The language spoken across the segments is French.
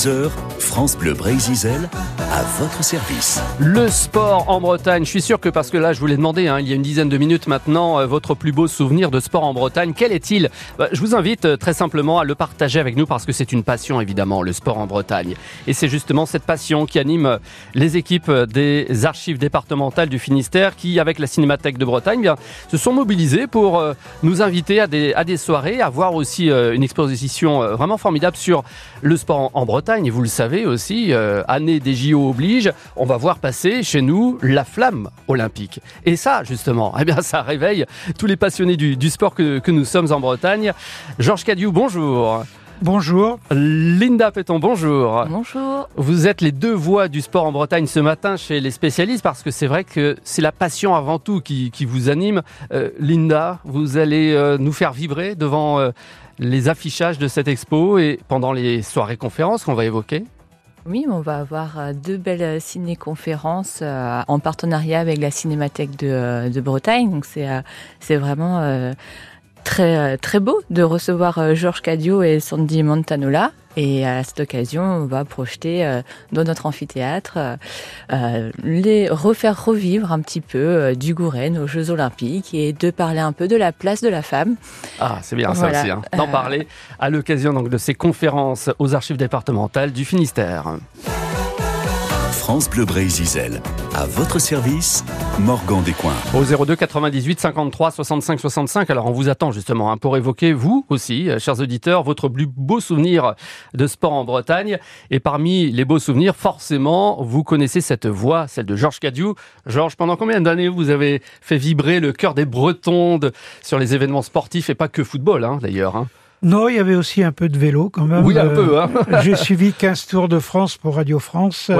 6h, France Bleu Brésil à votre service. Le sport en Bretagne, je suis sûr que parce que là je vous l'ai demandé, hein, il y a une dizaine de minutes maintenant, euh, votre plus beau souvenir de sport en Bretagne, quel est-il? Bah, Je vous invite euh, très simplement à le partager avec nous parce que c'est une passion évidemment, le sport en Bretagne. Et c'est justement cette passion qui anime euh, les équipes des archives départementales du Finistère qui, avec la Cinémathèque de Bretagne, bien, se sont mobilisées pour nous inviter à des, soirées, à voir aussi une exposition vraiment formidable sur le sport en, Bretagne. Et vous le savez aussi, année des JO oblige, on va voir passer chez nous la flamme olympique. Et ça, justement, eh bien, ça réveille tous les passionnés du, sport que, nous sommes en Bretagne. Georges Cadieu, bonjour. Bonjour. Linda Péton, bonjour. Bonjour. Vous êtes les deux voix du sport en Bretagne ce matin chez les spécialistes parce que c'est vrai que c'est la passion avant tout qui, vous anime. Euh, Linda, vous allez euh, nous faire vibrer devant euh, les affichages de cette expo et pendant les soirées conférences qu'on va évoquer oui, on va avoir euh, deux belles euh, ciné-conférences euh, en partenariat avec la Cinémathèque de, Bretagne. Donc c'est c'est vraiment très très beau de recevoir Georges Cadio et Sandy Montanola et à cette occasion, on va projeter euh, dans notre amphithéâtre, euh, euh, les refaire revivre un petit peu du Gouren aux Jeux Olympiques et de parler un peu de la place de la femme. Ah, c'est bien ça aussi, hein. d'en parler à l'occasion donc de ces conférences aux archives départementales du Finistère. France Bleu. À votre service, Morgan Descoings. Au 02 98 53 65 65. Alors on vous attend justement hein, pour évoquer vous aussi, euh, chers auditeurs, votre plus beau souvenir de sport en Bretagne. Et parmi les beaux souvenirs, forcément, vous connaissez cette voix, celle de Georges Cadieu. Georges, pendant combien d'années vous avez fait vibrer le cœur des Bretons sur les événements sportifs et pas que football hein, d'ailleurs hein? Non, il y avait aussi un peu de vélo quand même. Oui, un peu. Hein. Euh, j'ai suivi 15 Tours de France pour Radio France,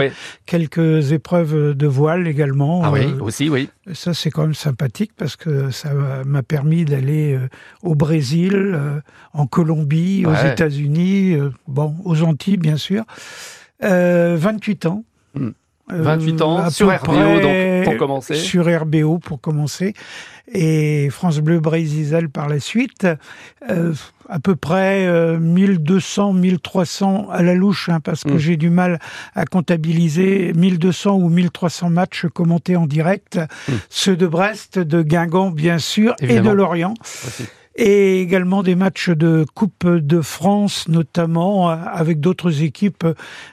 quelques épreuves de voile également. Ah oui, euh, aussi, oui. Ça, c'est quand même sympathique parce que ça m'a permis d'aller euh, au Brésil, en Colombie, aux États-Unis, bon, aux Antilles, bien sûr. 28 ans. 28 ans, sur RBO, donc, pour commencer. Sur RBO, pour commencer. Et France Bleu Brésil par la suite. Euh, à peu près 1200, euh, 1300 à la louche, hein, parce que mm. j'ai du mal à comptabiliser 1200 ou 1300 matchs commentés en direct. Mm. Ceux de Brest, de Guingamp, bien sûr, et de Lorient et également des matchs de Coupe de France, notamment euh, avec d'autres équipes,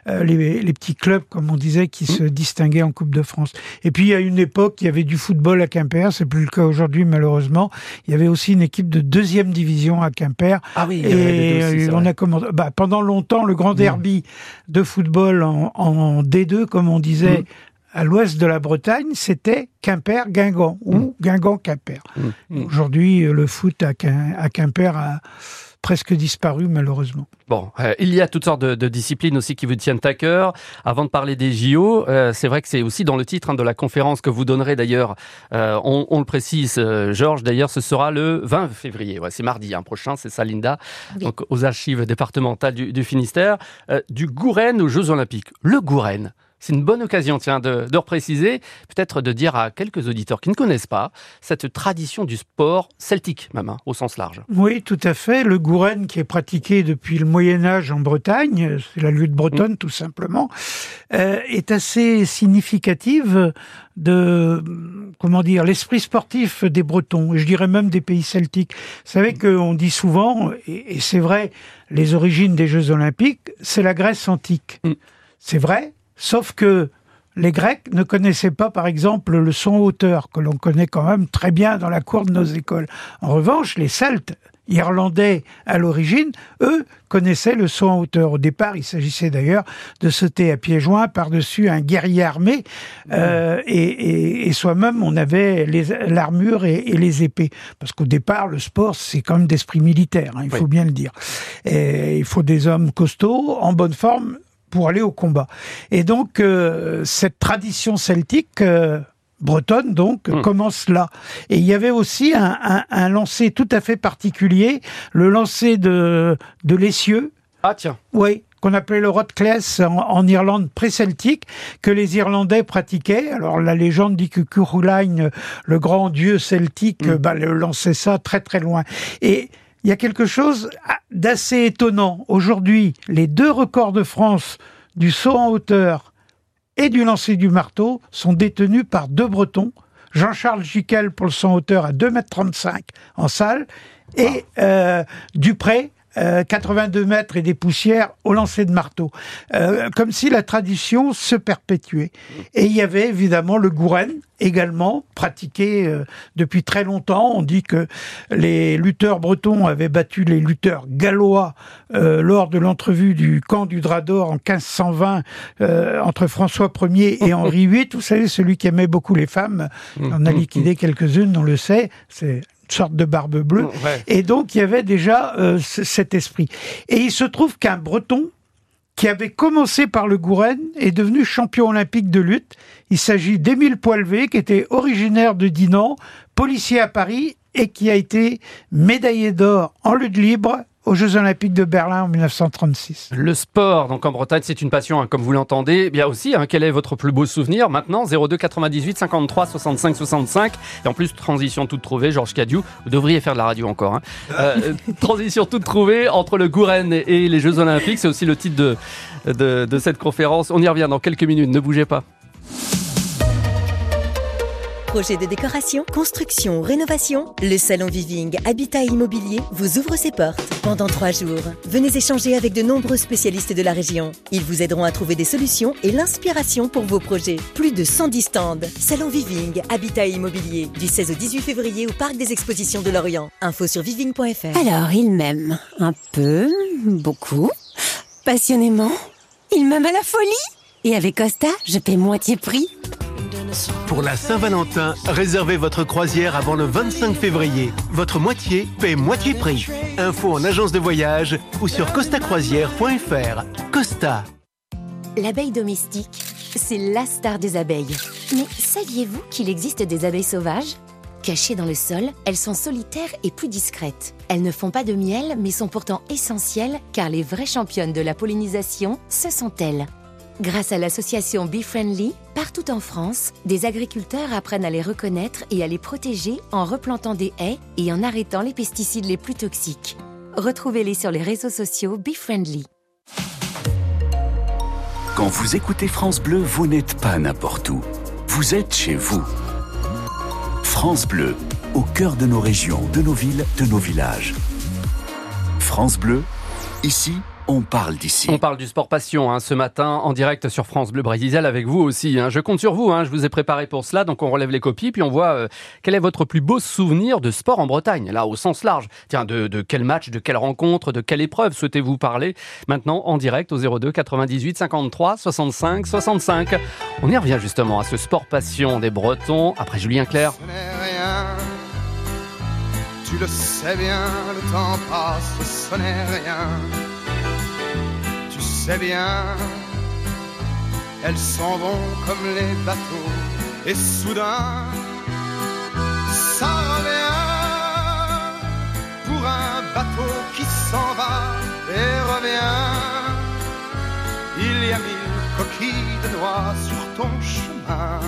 euh, les, petits clubs, comme on disait, qui se distinguaient en Coupe de France. Et puis, à une époque, il y avait du football à Quimper, c'est plus le cas aujourd'hui, malheureusement. Il y avait aussi une équipe de deuxième division à Quimper. Ah oui, et on a commencé, bah, pendant longtemps, le grand derby de football en, D2, comme on disait, à l'ouest de la Bretagne, c'était Quimper-Guingamp ou mm. Guingamp-Quimper. Mm. Mm. Aujourd'hui, le foot à, Quimper a presque disparu malheureusement. Bon, euh, il y a toutes sortes de, disciplines aussi qui vous tiennent à cœur. Avant de parler des JO, euh, c'est vrai que c'est aussi dans le titre hein, de la conférence que vous donnerez d'ailleurs. Euh, on, le précise, Georges. D'ailleurs, ce sera le 20 février. Ouais, c'est mardi hein, prochain, c'est ça, Linda. Donc aux archives départementales du, du Finistère, du Gouren aux Jeux Olympiques. Le Gouren. C'est une bonne occasion, tiens, de, de repréciser, peut-être de dire à quelques auditeurs qui ne connaissent pas cette tradition du sport celtique, même, hein, au sens large. Oui, tout à fait. Le gouren, qui est pratiqué depuis le Moyen Âge en Bretagne, c'est la lutte bretonne mm. tout simplement, euh, est assez significative de comment dire l'esprit sportif des Bretons, et je dirais même des pays celtiques. Vous savez mm. qu'on dit souvent, et, c'est vrai, les origines des Jeux Olympiques, c'est la Grèce antique. Mm. C'est vrai, Sauf que les Grecs ne connaissaient pas, par exemple, le son hauteur, que l'on connaît quand même très bien dans la cour de nos écoles. En revanche, les Celtes, irlandais à l'origine, eux, connaissaient le son en hauteur. Au départ, il s'agissait d'ailleurs de sauter à pieds joints par-dessus un guerrier armé, euh, et, soi-même, on avait l'armure et, les épées. Parce qu'au départ, le sport, c'est quand même d'esprit militaire, hein, il faut bien le dire. Et il faut des hommes costauds, en bonne forme, pour aller au combat. Et donc, euh, cette tradition celtique... Euh, bretonne donc hmm. commence là. Et il y avait aussi un, un, un, lancer tout à fait particulier, le lancer de, de l'essieu. Ah tiens. Oui, qu'on appelait le Rotclès en, en Irlande pré-celtique, que les Irlandais pratiquaient. Alors la légende dit que Curulain, le grand dieu celtique, hmm. bah, lançait ça très très loin. Et il y a quelque chose d'assez étonnant. Aujourd'hui, les deux records de France du saut en hauteur et du lancer du marteau sont détenus par deux Bretons. Jean-Charles Giquel pour le saut en hauteur à 2,35 m en salle et euh, Dupré 82 euh, mètres et des poussières au lancer de marteau. Euh, comme si la tradition se perpétuait. Et il y avait évidemment le gouren également pratiqué euh, depuis très longtemps. On dit que les lutteurs bretons avaient battu les lutteurs gallois lors de l'entrevue du camp du Drap d'Or en 1520 entre François Ier et Henri VIII. Vous savez, celui qui aimait beaucoup les femmes, on a liquidé quelques-unes, on le sait. C'est sorte de barbe bleue. Mm, Et donc, il y avait déjà euh, cet esprit. Et il se trouve qu'un Breton, qui avait commencé par le Gouren, est devenu champion olympique de lutte. Il s'agit d'Émile Poilvé, qui était originaire de Dinan, policier à Paris, et qui a été médaillé d'or en lutte libre aux Jeux Olympiques de Berlin en 1936. Le sport, donc en Bretagne, c'est une passion, hein, comme vous l'entendez. Bien aussi, hein, quel est votre plus beau souvenir maintenant 02 98 53 65 65. Et en plus, transition toute trouvée, Georges Cadieu. Vous devriez faire de la radio encore. Hein. Euh, transition toute trouvée entre le Gouren et les Jeux Olympiques. C'est aussi le titre de, de, de cette conférence. On y revient dans quelques minutes. Ne bougez pas. Projet de décoration, construction, rénovation, le salon Viving Habitat Immobilier vous ouvre ses portes pendant trois jours. Venez échanger avec de nombreux spécialistes de la région. Ils vous aideront à trouver des solutions et l'inspiration pour vos projets. Plus de 110 stands. Salon Viving Habitat Immobilier du 16 au 18 février au Parc des Expositions de Lorient. Info sur viving.fr. Alors, il m'aime un peu, beaucoup, passionnément. Il m'aime à la folie. Et avec Costa, je paie moitié prix. Pour la Saint-Valentin, réservez votre croisière avant le 25 février. Votre moitié paie moitié prix. Info en agence de voyage ou sur costacroisière.fr. Costa. L'abeille domestique, c'est la star des abeilles. Mais saviez-vous qu'il existe des abeilles sauvages? Cachées dans le sol, elles sont solitaires et plus discrètes. Elles ne font pas de miel, mais sont pourtant essentielles car les vraies championnes de la pollinisation, ce sont elles. Grâce à l'association Be Friendly, partout en France, des agriculteurs apprennent à les reconnaître et à les protéger en replantant des haies et en arrêtant les pesticides les plus toxiques. Retrouvez-les sur les réseaux sociaux Be Friendly. Quand vous écoutez France Bleu, vous n'êtes pas n'importe où. Vous êtes chez vous. France Bleu, au cœur de nos régions, de nos villes, de nos villages. France Bleu, ici, on parle d'ici. On parle du sport passion hein, ce matin en direct sur France Bleu Brésil avec vous aussi. Hein. Je compte sur vous, hein. je vous ai préparé pour cela, donc on relève les copies puis on voit euh, quel est votre plus beau souvenir de sport en Bretagne, là au sens large. Tiens, de, de quel match, de quelle rencontre, de quelle épreuve souhaitez-vous parler? Maintenant en direct au 02 98 53 65 65. On y revient justement à ce sport passion des Bretons après Julien Clerc. Tu le sais bien, le temps passe, ce n'est rien sais bien, elles s'en vont comme les bateaux, et soudain, ça revient pour un bateau qui s'en va et revient. Il y a mille coquilles de noix sur ton chemin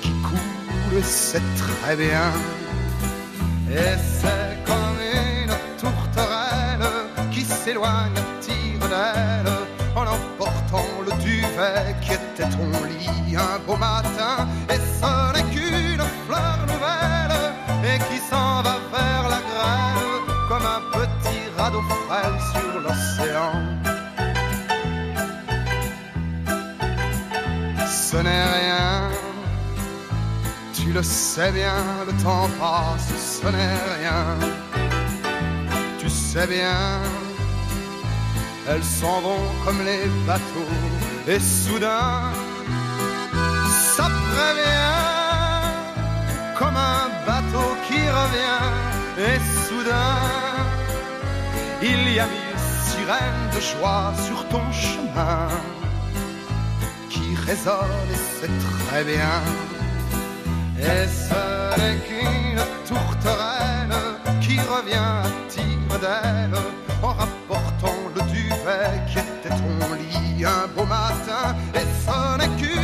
qui coulent, c'est très bien. Et c'est comme une tourterelle qui s'éloigne en emportant le duvet qui était ton lit un beau matin. Et ce n'est qu'une fleur nouvelle et qui s'en va vers la grève comme un petit radeau frêle sur l'océan. Ce n'est rien, tu le sais bien, le temps passe, ce n'est rien. Tu sais bien elles s'en vont comme les bateaux, et soudain, ça prévient, comme un bateau qui revient, et soudain, il y a mille sirènes de joie sur ton chemin, qui résonnent, et c'est très bien, et ce n'est qu'une tourterelle qui revient à tire d'elle en rapportant était ton lit un beau matin. Et n'est qu'une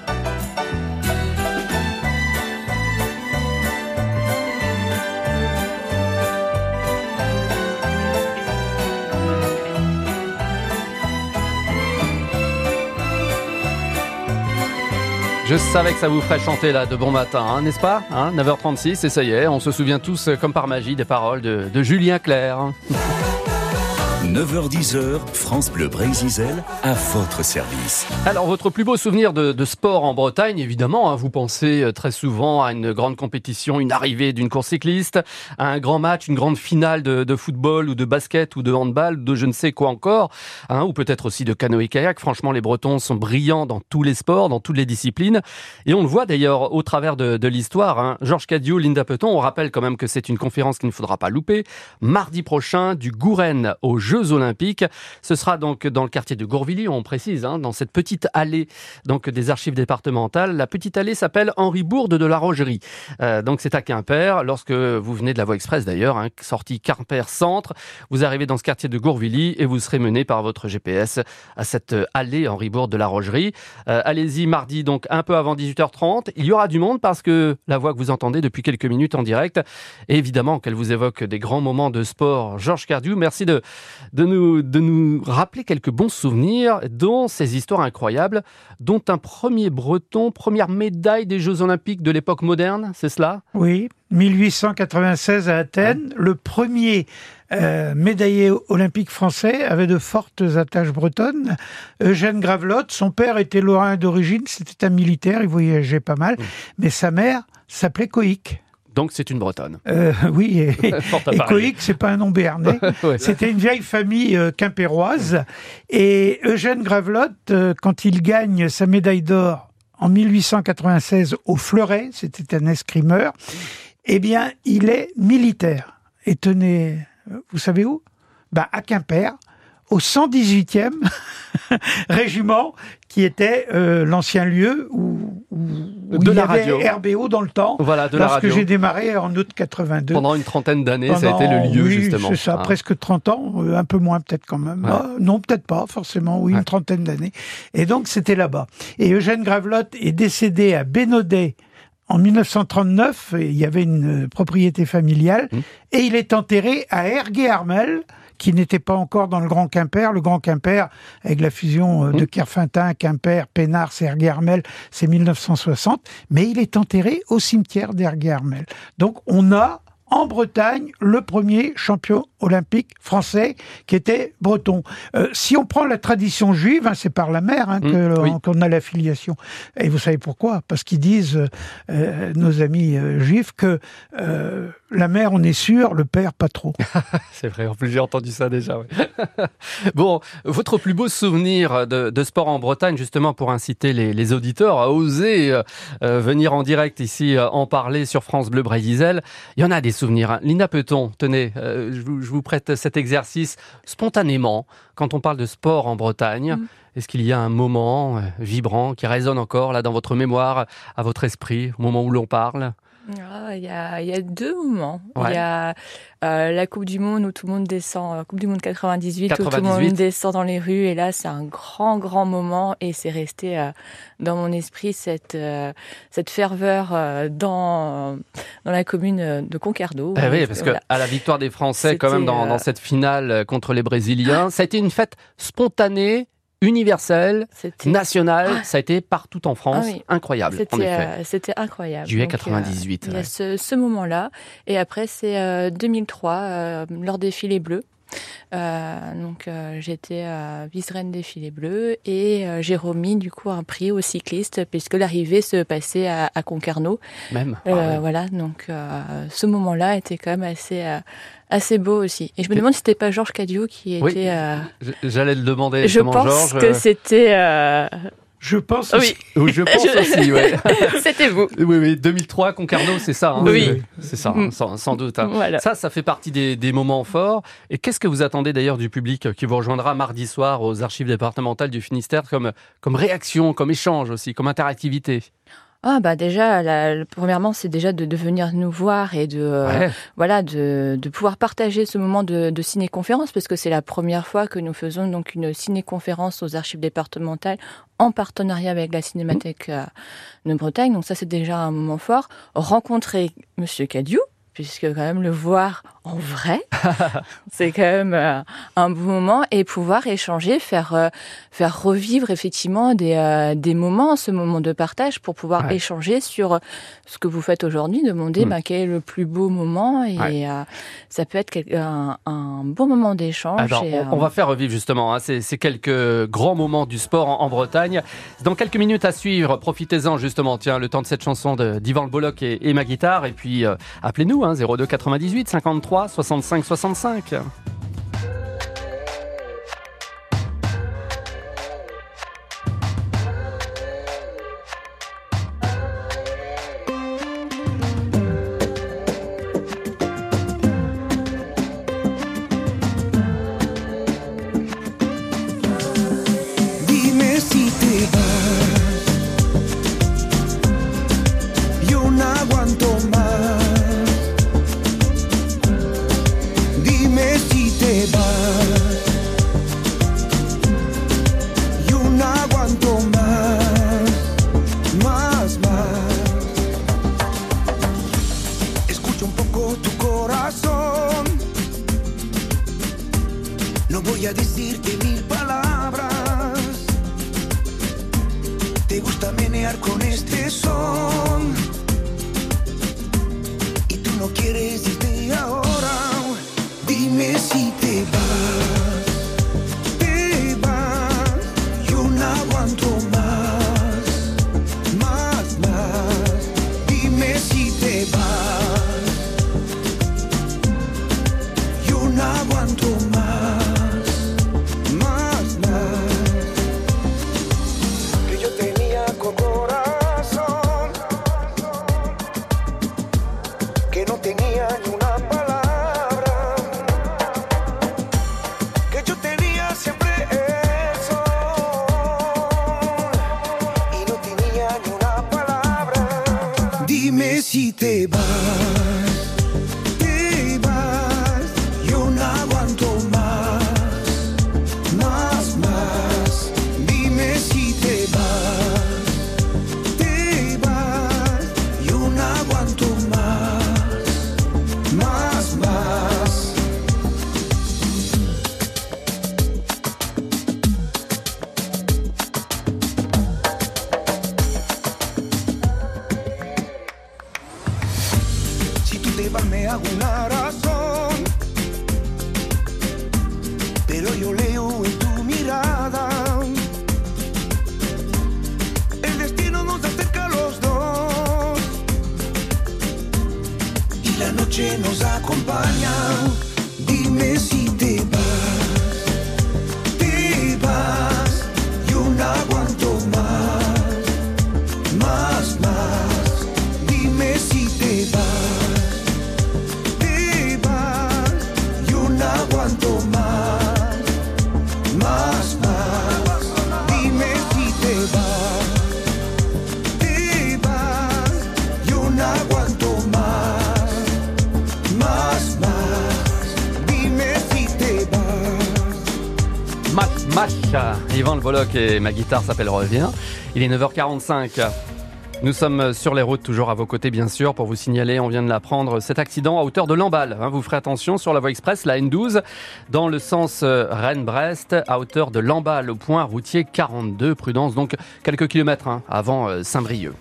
Je savais que ça vous ferait chanter là de bon matin, hein, n'est-ce pas hein 9h36 et ça y est, on se souvient tous euh, comme par magie des paroles de, de Julien Clerc. 9h10h, France Bleu Brésil à votre service. Alors, votre plus beau souvenir de, sport en Bretagne, évidemment, hein, vous pensez euh, très souvent à une grande compétition, une arrivée d'une course cycliste, à un grand match, une grande finale de, football ou de basket ou de handball, de je ne sais quoi encore, hein, ou peut-être aussi de canoë-kayak. Franchement, les Bretons sont brillants dans tous les sports, dans toutes les disciplines. Et on le voit d'ailleurs au travers de, l'histoire. Hein. Georges Cadieux, Linda Peton, on rappelle quand même que c'est une conférence qu'il ne faudra pas louper. Mardi prochain, du Gouren aux Jeux Olympiques. Ce sera donc dans le quartier de Gourvilly, on précise, hein, dans cette petite allée donc des archives départementales. La petite allée s'appelle Henri Bourde de la Rogerie. Euh, donc c'est à Quimper. Lorsque vous venez de la voie express d'ailleurs, hein, sortie Quimper Centre, vous arrivez dans ce quartier de Gourvilly et vous serez mené par votre GPS à cette allée Henri Bourde de la Rogerie. Euh, Allez-y mardi donc un peu avant 18h30. Il y aura du monde parce que la voix que vous entendez depuis quelques minutes en direct, évidemment qu'elle vous évoque des grands moments de sport. Georges Cardiou, merci de, de, nous, de nous rappeler quelques bons souvenirs, dont ces histoires incroyables, dont un premier breton, première médaille des Jeux Olympiques de l'époque moderne, c'est cela? Oui, 1896 à Athènes. Le premier euh, médaillé olympique français avait de fortes attaches bretonnes. Eugène Gravelotte, son père était lorrain d'origine, c'était un militaire, il voyageait pas mal, mais sa mère s'appelait Coïc. Donc c'est une bretonne. Euh, oui, et. Coïc, c'est pas un nom béarnais. Ouais. C'était une vieille famille euh, quimpéroise. Et Eugène Gravelotte, euh, quand il gagne sa médaille d'or en 1896 au Fleuret, c'était un escrimeur, eh bien, il est militaire. Et tenez, vous savez où? Ben, À Quimper, au 118e régiment, qui était euh, l'ancien lieu où, où, où De il y la avait radio. RBO dans le temps. Voilà, de lorsque j'ai démarré en août 82. Pendant une trentaine d'années, ça a été le lieu oui, justement. C'est ça, Hein. presque 30 ans, euh, un peu moins peut-être quand même. Ah, non, peut-être pas, forcément, oui, une trentaine d'années. Et donc c'était là-bas. Et Eugène Gravelotte est décédé à Bénodet en 1939, et il y avait une euh, propriété familiale, Mmh. et il est enterré à Ergué-Armel, qui n'était pas encore dans le Grand Quimper. Le Grand Quimper, avec la fusion euh, de Kerfintin, Quimper, Pénard, c'est Ergué-Armel, c'est 1960, mais il est enterré au cimetière d'Ergué-Armel. Donc on a en Bretagne le premier champion olympique français qui était breton. Euh, si on prend la tradition juive, hein, c'est par la mer hein, Mm, oui. qu'on a l'affiliation. Et vous savez pourquoi? Parce qu'ils disent, euh, euh, nos amis euh, juifs, que la mère, on est sûr, le père, pas trop. C'est vrai, en plus j'ai entendu ça déjà. ouais. bon, votre plus beau souvenir de, de sport en Bretagne, justement pour inciter les, les auditeurs à oser venir en direct ici en parler sur France Bleu Brésil. Il y en a des hein. Lina Peton, tenez, euh, je, vous, je vous prête cet exercice spontanément. Quand on parle de sport en Bretagne, Mm. est-ce qu'il y a un moment euh, vibrant qui résonne encore là dans votre mémoire, à votre esprit, au moment où l'on parle? Ah, Il y, a, il y a deux moments. Ouais. Il y a euh, la Coupe du Monde où tout le monde descend, euh, Coupe du Monde 98, où tout le 98. monde descend dans les rues. Et là, c'est un grand, grand moment. Et c'est resté euh, dans mon esprit cette, euh, cette ferveur dans, dans la commune de Concarneau. Eh oui, parce que voilà. à la victoire des Français, quand même, dans, dans cette finale contre les Brésiliens, ça a été une fête spontanée, universelle, C'était nationale. Ah. Ça a été partout en France. Ah oui. Incroyable, C'était euh, c'était incroyable. Juillet Donc, euh, 98, il y a ce, ce moment-là. Et après, c'est euh, 2003, euh, lors des filets bleus. Euh, donc euh, j'étais euh, vice-reine des filets bleus et j'ai remis du coup un prix aux cyclistes puisque l'arrivée se passait à, à Concarneau. Même. Ah ouais. Voilà, donc ce moment-là était quand même assez assez beau aussi. Et je me demande si c'était pas Georges Cadio qui était. Oui. euh, J'allais le demander. je pense Georges, que euh, c'était. euh, Je pense Oui, aussi. Oui, je pense aussi, ouais. c'était vous. Oui, oui, 2003, Concarneau, c'est ça. hein, Oui. c'est- ça, hein, sans, sans doute. hein. Voilà. Ça, ça fait partie des, des moments forts. Et qu'est-ce que vous attendez d'ailleurs du public qui vous rejoindra mardi soir aux archives départementales du Finistère comme, comme réaction, comme échange aussi, comme interactivité? Ah bah déjà, la- premièrement, c'est déjà de, de venir nous voir et de euh, voilà de, de pouvoir partager ce moment de, de ciné-conférence parce que c'est la première fois que nous faisons donc une ciné-conférence aux archives départementales en partenariat avec la Cinémathèque euh, de Bretagne. Donc ça, c'est déjà un moment fort. Rencontrer Monsieur Cadieu, puisque quand même le voir en vrai, c'est quand même euh, un bon moment et pouvoir échanger, faire euh, faire revivre effectivement des euh, des moments, ce moment de partage pour pouvoir Ouais. échanger sur ce que vous faites aujourd'hui, demander Mm. bah, quel est le plus beau moment et Ouais. ça peut être un, un bon moment d'échange. On, on va faire revivre justement hein, ces, ces quelques grands moments du sport en, en Bretagne. Dans quelques minutes à suivre, profitez-en justement. Tiens, le temps de cette chanson de- d'Ivan Le Bolloc et, et ma guitare. Et puis, euh, hein, 02 98 53 65 65. La noche nos acompaña Dime si Yvan Le Bolloc et ma guitare s'appelle Revient. Il est 9h45. Nous sommes sur les routes, toujours à vos côtés, bien sûr, pour vous signaler, on vient de l'apprendre, cet accident à hauteur de Lamballe. Hein, vous ferez attention sur la voie express, la N12, dans le sens euh, Rennes-Brest, à hauteur de Lamballe, au point routier 42. Prudence, donc quelques kilomètres hein, avant euh, Saint-Brieuc.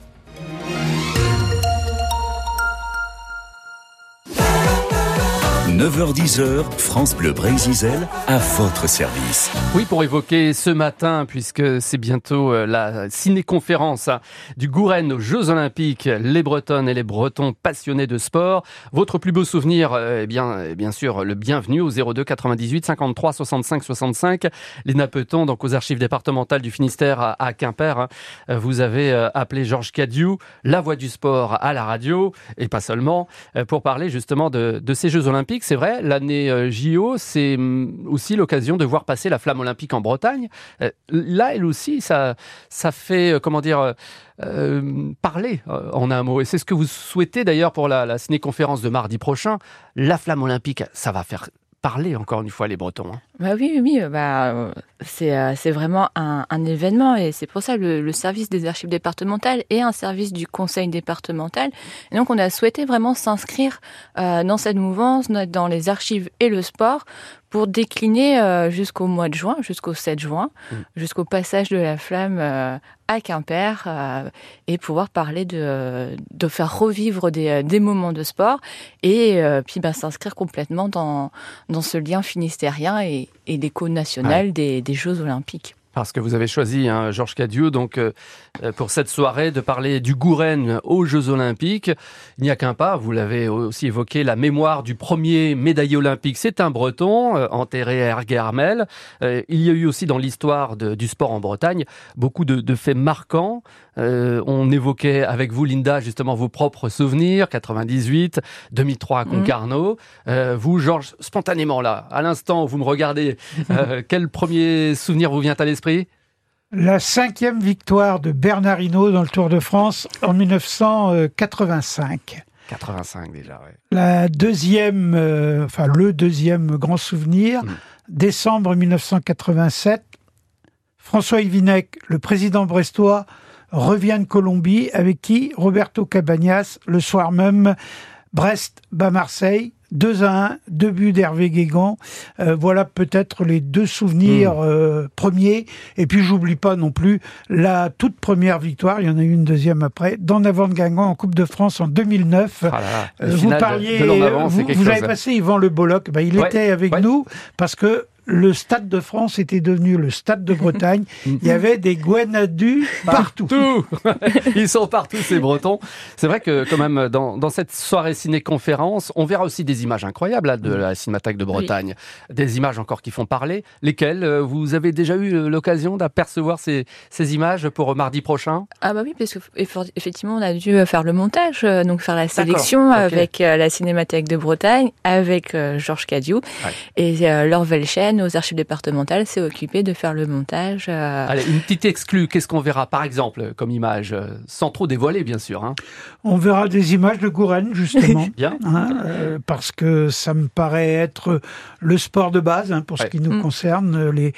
9h10h, France Bleu Brésil à votre service. Oui, pour évoquer ce matin, puisque c'est bientôt euh, la ciné-conférence hein, du Gouren aux Jeux Olympiques, les Bretonnes et les Bretons passionnés de sport. Votre plus beau souvenir, euh, eh bien, eh bien sûr, le bienvenu au 02 98 53 65 65. Les Napeton, donc aux archives départementales du Finistère à, Quimper. hein. Euh, Vous avez appelé Georges Cadieu, la voix du sport à la radio, et pas seulement, pour parler justement de, de ces Jeux Olympiques. C'est vrai, l'année euh, JO, c'est hum, aussi l'occasion de voir passer la flamme olympique en Bretagne. Euh, Là, elle aussi, ça, ça fait, euh, comment dire, parler en un mot. Et c'est ce que vous souhaitez d'ailleurs pour la, la ciné-conférence de mardi prochain. La flamme olympique, ça va faire parler encore une fois les Bretons. hein. Bah oui, oui, oui, bah, euh, c'est euh, vraiment un, un événement et c'est pour ça le, le service des archives départementales est un service du conseil départemental. Et donc on a souhaité vraiment s'inscrire euh, dans cette mouvance, dans les archives et le sport pour décliner euh, jusqu'au mois de juin, jusqu'au 7 juin, jusqu'au passage de la flamme euh, à Quimper euh, et pouvoir parler de, de faire revivre des, euh, des moments de sport et euh, puis bah, s'inscrire complètement dans, dans ce lien finistérien et, et l'écho national des, des Jeux Olympiques. Parce que vous avez choisi, hein, Georges Cadieux, donc euh, euh, pour cette soirée, de parler du Gouren aux Jeux Olympiques. Il n'y a qu'un pas, vous l'avez aussi évoqué, la mémoire du premier médaillé olympique. C'est un Breton, euh, enterré à Erguermel. Euh, il y a eu aussi dans l'histoire du sport en Bretagne beaucoup de, de faits marquants. On évoquait avec vous, Linda, justement vos propres souvenirs, 98, 2003 à Mhm. Concarneau. Vous, Georges, spontanément là, à l'instant où vous me regardez, quel premier souvenir vous vient à l'esprit La cinquième victoire de Bernard Hinault dans le Tour de France en 1985. 85 déjà, ouais. La deuxième, euh, enfin le deuxième grand souvenir, Mm. décembre 1987, François Yvinec, le président brestois, revient de Colombie avec qui Roberto Cabagnas, le soir même, Brest bat Marseille. 2 à 1, deux buts d'Hervé Guégan. Euh, voilà peut-être les deux souvenirs euh, premiers. Et puis j'oublie pas non plus la toute première victoire, il y en a eu une deuxième après, d'en avant de Guingamp en Coupe de France en 2009. Ah là là, le Euh, vous de- parliez, de avant, vous, avez passé Yvan Le Bolloc, ben, il Ouais, était avec ouais. nous parce que le Stade de France était devenu le Stade de Bretagne. il y avait des Guenadus partout. Tout Ils sont partout, ces Bretons. C'est vrai que, quand même, dans, dans cette soirée ciné-conférence, on verra aussi des images incroyables là, de la Cinémathèque de Bretagne. Des images encore qui font parler. Lesquelles euh, Vous avez déjà eu euh, l'occasion d'apercevoir ces, ces images pour mardi prochain? Ah bah oui, parce qu'effectivement, on a dû euh, faire le montage, euh, donc faire la sélection avec euh, la Cinémathèque de Bretagne, avec euh, Georges Cadieu. Ouais. Et euh, Laure Aux archives départementales, s'est occupée de faire le montage. euh, Allez, une petite exclue. Qu'est-ce qu'on verra, par exemple, comme image euh, Sans trop dévoiler, bien sûr. hein. On verra des images de Gouren, justement. Bien. hein, euh, parce que ça me paraît être le sport de base hein, pour ce qui nous Mm. concerne, les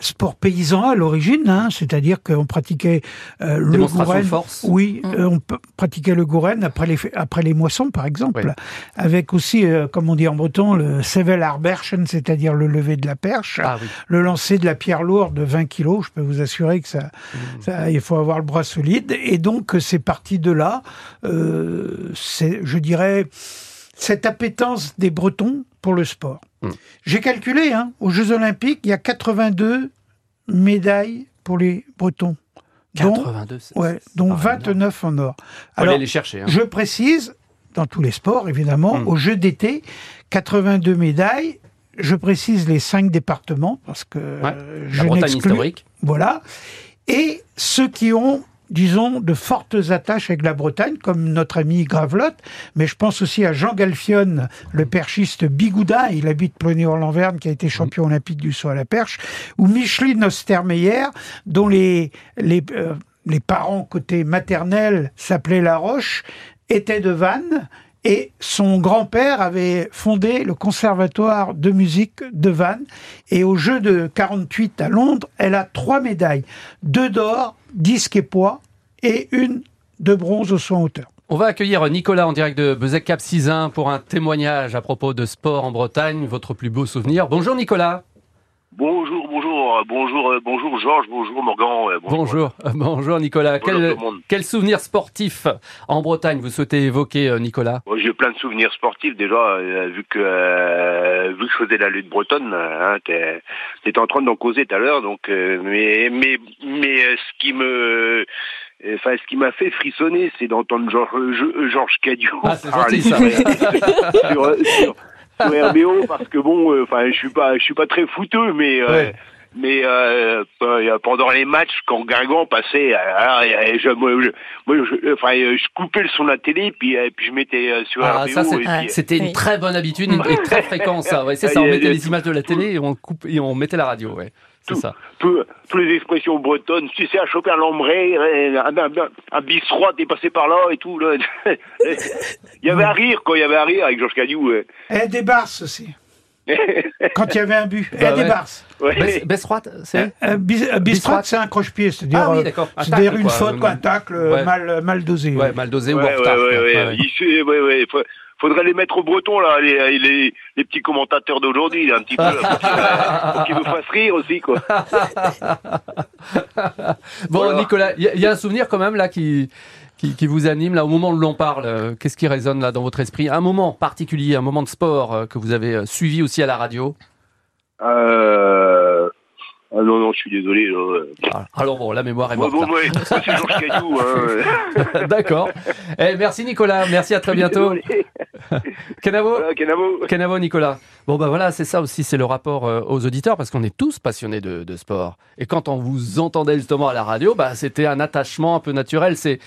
sports paysans à l'origine, hein, c'est-à-dire qu'on pratiquait euh, le Gouren. force. Oui, Mm. euh, on pratiquer le Gouren après les après les moissons, par exemple, avec aussi, euh, comme on dit en breton, le sevel arberchen, c'est-à-dire le lever de la perche, Ah oui. le lancer de la pierre lourde de 20 kilos. Je peux vous assurer que ça, Mmh. ça, il faut avoir le bras solide. Et donc, c'est parti de là. Euh, c'est, je dirais, cette appétence des Bretons pour le sport. Mm. J'ai calculé, hein, aux Jeux Olympiques, il y a 82 médailles pour les Bretons. Dont, 82, c'est- ouais, dont pas 29 en or. Aller les chercher. hein. Je précise, dans tous les sports, évidemment, Mm. aux Jeux d'été, 82 médailles. Je précise les cinq départements, parce que euh, je La Bretagne n'exclus- historique. Voilà. Et ceux qui ont, disons, de fortes attaches avec la Bretagne, comme notre ami Gravelotte, mais je pense aussi à Jean Galfionne, le perchiste Bigoudin, il habite Ploné-Orlanverne, qui a été champion olympique du saut à la perche, ou Micheline Ostermeyer, dont les, les, euh, les parents côté maternel s'appelaient La Roche, étaient de Vannes, et son grand-père avait fondé le conservatoire de musique de Vannes. Et au jeu de 48 à Londres, elle a trois médailles. Deux d'or, disque et poids, et une de bronze au saut en hauteur. On va accueillir Nicolas en direct de Bezec Cap Cisin pour un témoignage à propos de sport en Bretagne, votre plus beau souvenir. Bonjour Nicolas. Bonjour, bonjour, euh, bonjour, euh, bonjour Georges, bonjour Morgan. euh, Bonjour, euh, bonjour Nicolas. Bonjour Quel, quel souvenir sportif en Bretagne vous souhaitez évoquer, Nicolas? J'ai plein de souvenirs sportifs déjà, vu que euh, vu que je faisais la lutte bretonne. Hein, t'es- T'étais en train d'en causer tout à l'heure, donc euh, mais mais mais euh, ce qui me Enfin, ce qui m'a fait frissonner, c'est d'entendre Georges Georges Cadieux Ah, parler ça. sur- sur RBO, parce que bon, euh, enfin, je suis pas, je suis pas très fouteux, mais euh, Ouais. mais euh, pendant les matchs, quand Guingamp passait, alors, euh, je, moi, je, moi, je- enfin, je coupais le son de la télé, puis, euh, puis je mettais sur Ah, c'était une Oui. très bonne habitude une- et très fréquent, ça. Ouais, c'est ça, on mettait les images de la télé et on, coupe, et on mettait la radio. Ouais. C'est ça. tout- toutes les expressions bretonnes, tu sais, à choper un lombré, un, un, un, un bistrot, t'es passé par là et tout. Là. il y avait à rire, quoi, il y avait à rire avec Georges Cadieux. ouais. Et des barces aussi. Quand il y avait un but. Bah et des ouais. barces. Ouais. Bess- Bessroite, c'est Un bis- un c'est un croche-pied, c'est-à-dire Ah oui, euh, d'accord. Un c'est-à-dire une quoi. faute, quoi, un tacle euh, Ouais. mal, mal dosé. Ouais, mal dosé ou en Ouais, retard. ouais, ouais, ouais. Faudrait les mettre au breton, là, les, les, les petits commentateurs d'aujourd'hui, un petit peu, là, pour qu'ils- nous fassent rire aussi, quoi. Bon, Voilà. Nicolas, il y, a- il y a un souvenir quand même là qui, qui, qui vous anime là au moment où l'on parle. euh, Qu'est-ce qui résonne là dans votre esprit? Un moment particulier, un moment de sport euh, que vous avez euh, suivi aussi à la radio? Euh... Ah non, non, je suis désolé. Là. Ah, Alors bon, la mémoire est morte. bon, ouais, moi, c'est Georges Caillou. Hein. D'accord. Eh, merci Nicolas, merci à très bientôt. Kenavo Voilà, Kenavo. Kenavo, Nicolas. Bon, bah voilà, c'est ça aussi, c'est le rapport euh, aux auditeurs, parce qu'on est tous passionnés de, de sport. Et quand on vous entendait justement à la radio, bah, c'était un attachement un peu naturel. C'est.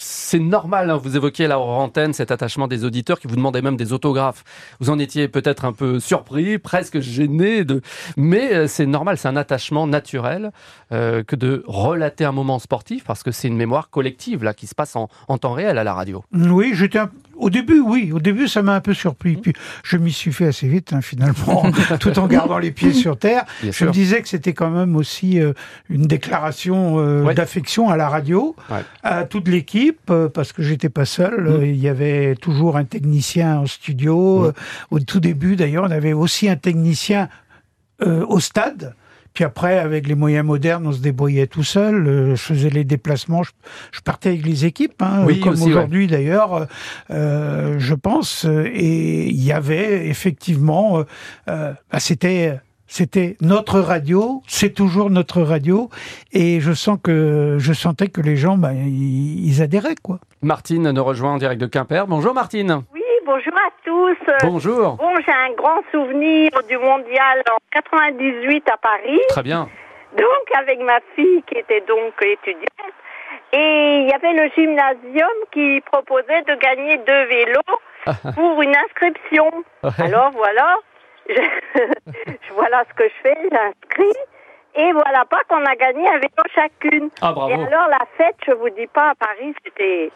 C'est normal, hein, vous évoquiez la antenne cet attachement des auditeurs qui vous demandaient même des autographes. Vous en étiez peut-être un peu surpris, presque gêné, de... mais euh, c'est normal, c'est un attachement naturel euh, que de relater un moment sportif parce que c'est une mémoire collective là qui se passe en, en temps réel à la radio. Oui, j'étais un- au début, oui, au début, ça m'a un peu surpris. Puis je m'y suis fait assez vite, hein, finalement, tout en gardant les pieds sur terre. Bien je sûr. me disais que c'était quand même aussi euh, une déclaration euh, Ouais. d'affection à la radio, Ouais. à toute l'équipe, euh, parce que j'étais pas seul. Mm. Il y avait toujours un technicien en studio. Euh, Au tout début, d'ailleurs, on avait aussi un technicien au stade. Puis après, avec les moyens modernes, on se débrouillait tout seul. Euh, je faisais les déplacements. Je, je partais avec les équipes, hein, Oui, comme ouais. aujourd'hui d'ailleurs, euh, je pense. Et il y avait effectivement, euh, euh, bah, c'était c'était notre radio, c'est toujours notre radio, et je sens que je sentais que les gens, bah, ils, ils adhéraient quoi. Martine nous rejoint en direct de Quimper. Bonjour Martine. Oui, bonjour à tous. Bonjour. Bon, j'ai un grand souvenir du mondial en 98 à Paris. Très bien. Donc, avec ma fille qui était donc étudiante. Et il y avait le gymnasium qui proposait de gagner deux vélos pour une inscription. Ouais. Alors, voilà. Je... voilà ce que je fais, j'inscris. Et voilà pas qu'on a gagné un vélo chacune. Ah, bravo. Et alors, la fête, je vous dis pas, à Paris, c'était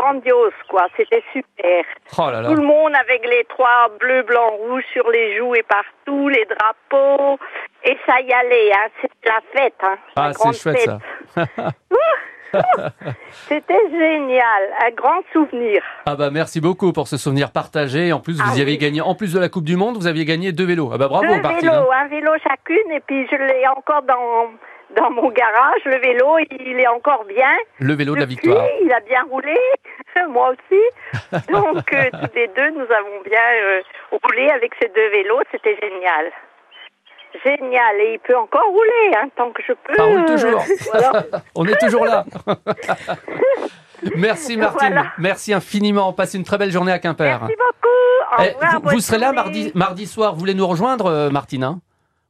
grandiose, quoi. C'était super. Oh là là. Tout le monde avec les trois bleus, blancs, rouges sur les joues et partout, les drapeaux. Et ça y allait, hein. C'était la fête, hein. Ah, La c'est grande chouette fête. ça. C'était génial. Un grand souvenir. Ah bah merci beaucoup pour ce souvenir partagé. En plus, vous Ah y avez oui. gagné, en plus de la Coupe du Monde, vous aviez gagné deux vélos. Ah bah bravo Deux Martine. vélos, hein. un vélo chacune. Et puis je l'ai encore dans, dans mon garage. Le vélo, il est encore bien. Le vélo de la victoire. Il a bien roulé, moi aussi. Donc, euh, tous les deux, nous avons bien euh, roulé avec ces deux vélos. C'était génial. Génial. Et il peut encore rouler, hein, tant que je peux. Ça roule toujours. Voilà. On est toujours là. Merci Martine. Voilà. Merci infiniment. Passez une très belle journée à Quimper. Merci beaucoup. Au Eh, revoir, vous, serez là mardi, mardi soir. Vous voulez nous rejoindre, euh, Martine hein?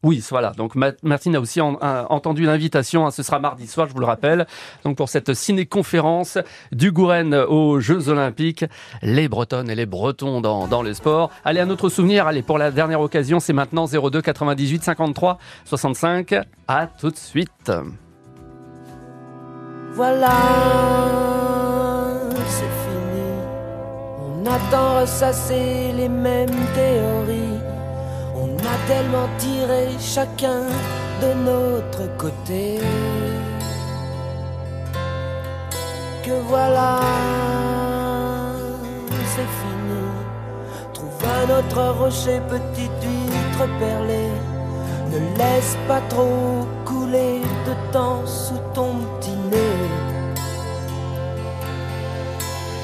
Oui, voilà. Donc Ma- Martine a aussi entendu l'invitation. hein. Ce sera mardi soir, je vous le rappelle. Donc pour cette ciné-conférence du Gouren aux Jeux Olympiques, les Bretonnes et les Bretons dans, dans le sport. Allez, un autre souvenir. Allez, pour la dernière occasion, c'est maintenant 02 98 53 65. À tout de suite. Voilà, c'est fini. On a tant ressassé les mêmes théories. Tellement tiré chacun de notre côté. Que voilà, c'est fini. Trouve un autre rocher, petite huître perlée. Ne laisse pas trop couler de temps sous ton petit nez,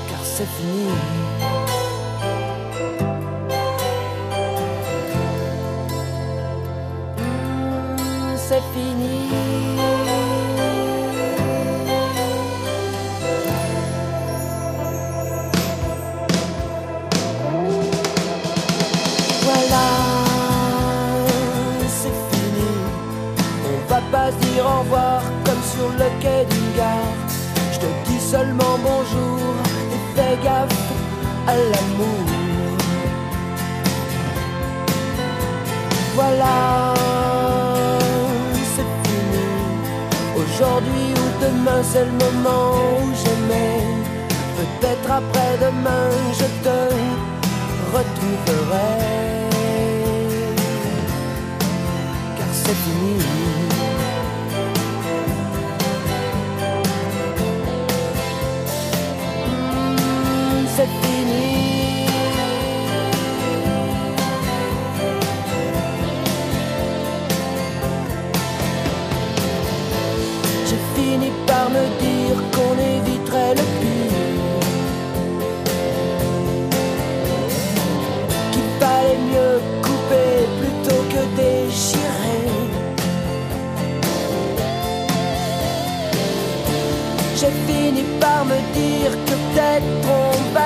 car c'est fini. C'est fini. Voilà, c'est fini. On va pas se dire au revoir comme sur le quai d'une gare. Je te dis seulement bonjour et fais gaffe à l'amour. Voilà, Aujourd'hui ou demain, c'est le moment où j'aimais. Peut-être après-demain, je te retrouverai. Car c'est fini. Hmm, C'est fini.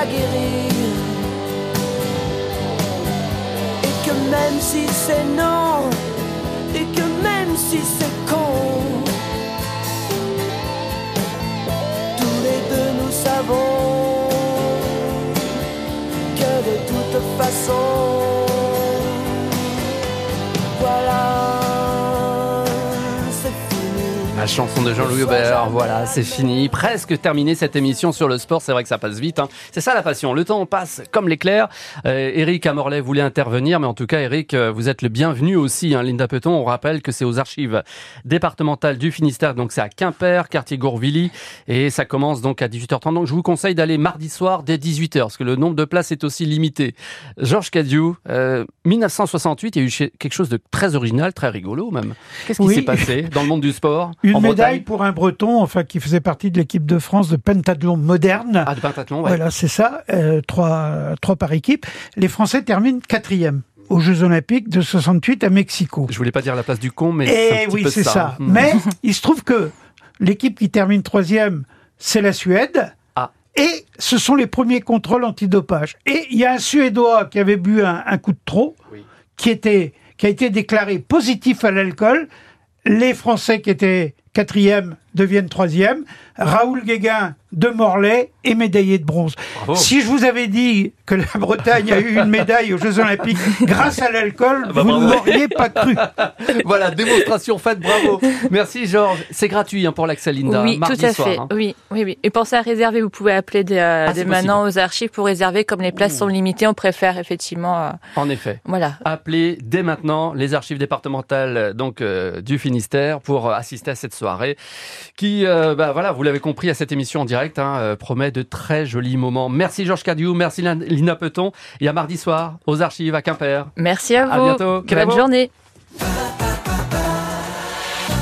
Guérir. Et que même si c'est non, et que même si c'est con, tous les deux nous savons que de toute façon, chanson de Jean-Louis Aubert, voilà, c'est fini. Presque terminé cette émission sur le sport. C'est vrai que ça passe vite. hein. C'est ça la passion. Le temps passe comme l'éclair. Euh, Eric Amorlet voulait intervenir, mais en tout cas, Eric, euh, vous êtes le bienvenu aussi. Hein. Linda Peton, on rappelle que c'est aux archives départementales du Finistère. Donc c'est à Quimper, quartier Gourvilly. Et ça commence donc à 18h30. Donc je vous conseille d'aller mardi soir dès 18h, parce que le nombre de places est aussi limité. Georges Cadieu, euh, 1968, il y a eu quelque chose de très original, très rigolo même. Qu'est-ce qui Oui. s'est passé dans le monde du sport Une en médaille pour un Breton, enfin qui faisait partie de l'équipe de France de pentathlon moderne. Ah, de pentathlon, ouais. Voilà, c'est ça, euh, trois, trois par équipe. Les Français terminent quatrième aux Jeux Olympiques de 68 à Mexico. Je voulais pas dire la place du con, mais c'est Eh petit oui, c'est ça. hein. Mais il se trouve que l'équipe qui termine troisième, c'est la Suède. Ah. Et ce sont les premiers contrôles antidopage. Et il y a un Suédois qui avait bu un, un coup de trop, qui, était, qui a été déclaré positif à l'alcool. Les Français qui étaient quatrième deviennent troisième. Raoul Guéguin de Morlaix est médaillé de bronze. Bravo. Si je vous avais dit que la Bretagne a eu une médaille aux Jeux Olympiques grâce à l'alcool, bah, vous bravo. ne m'auriez pas cru. voilà, démonstration faite, bravo. Merci Georges. C'est gratuit hein, pour l'Axel Linda. Oui, mardi tout à soir, fait. hein. Oui, oui, oui. Et pensez à réserver. Vous pouvez appeler dès, euh, Ah, dès maintenant aux archives pour réserver. Comme les places sont limitées, on préfère effectivement. euh, En effet. voilà. Appelez dès maintenant les archives départementales euh, donc euh, du Finistère pour assister à cette soirée qui, euh, bah, voilà, vous l'avez compris, à cette émission en direct hein, euh, promet de très jolis moments. Merci Georges Cadieu, merci Lin- Lina Peton et à mardi soir aux archives à Quimper. Merci à À vous. bientôt. Quel Bonne amour. journée.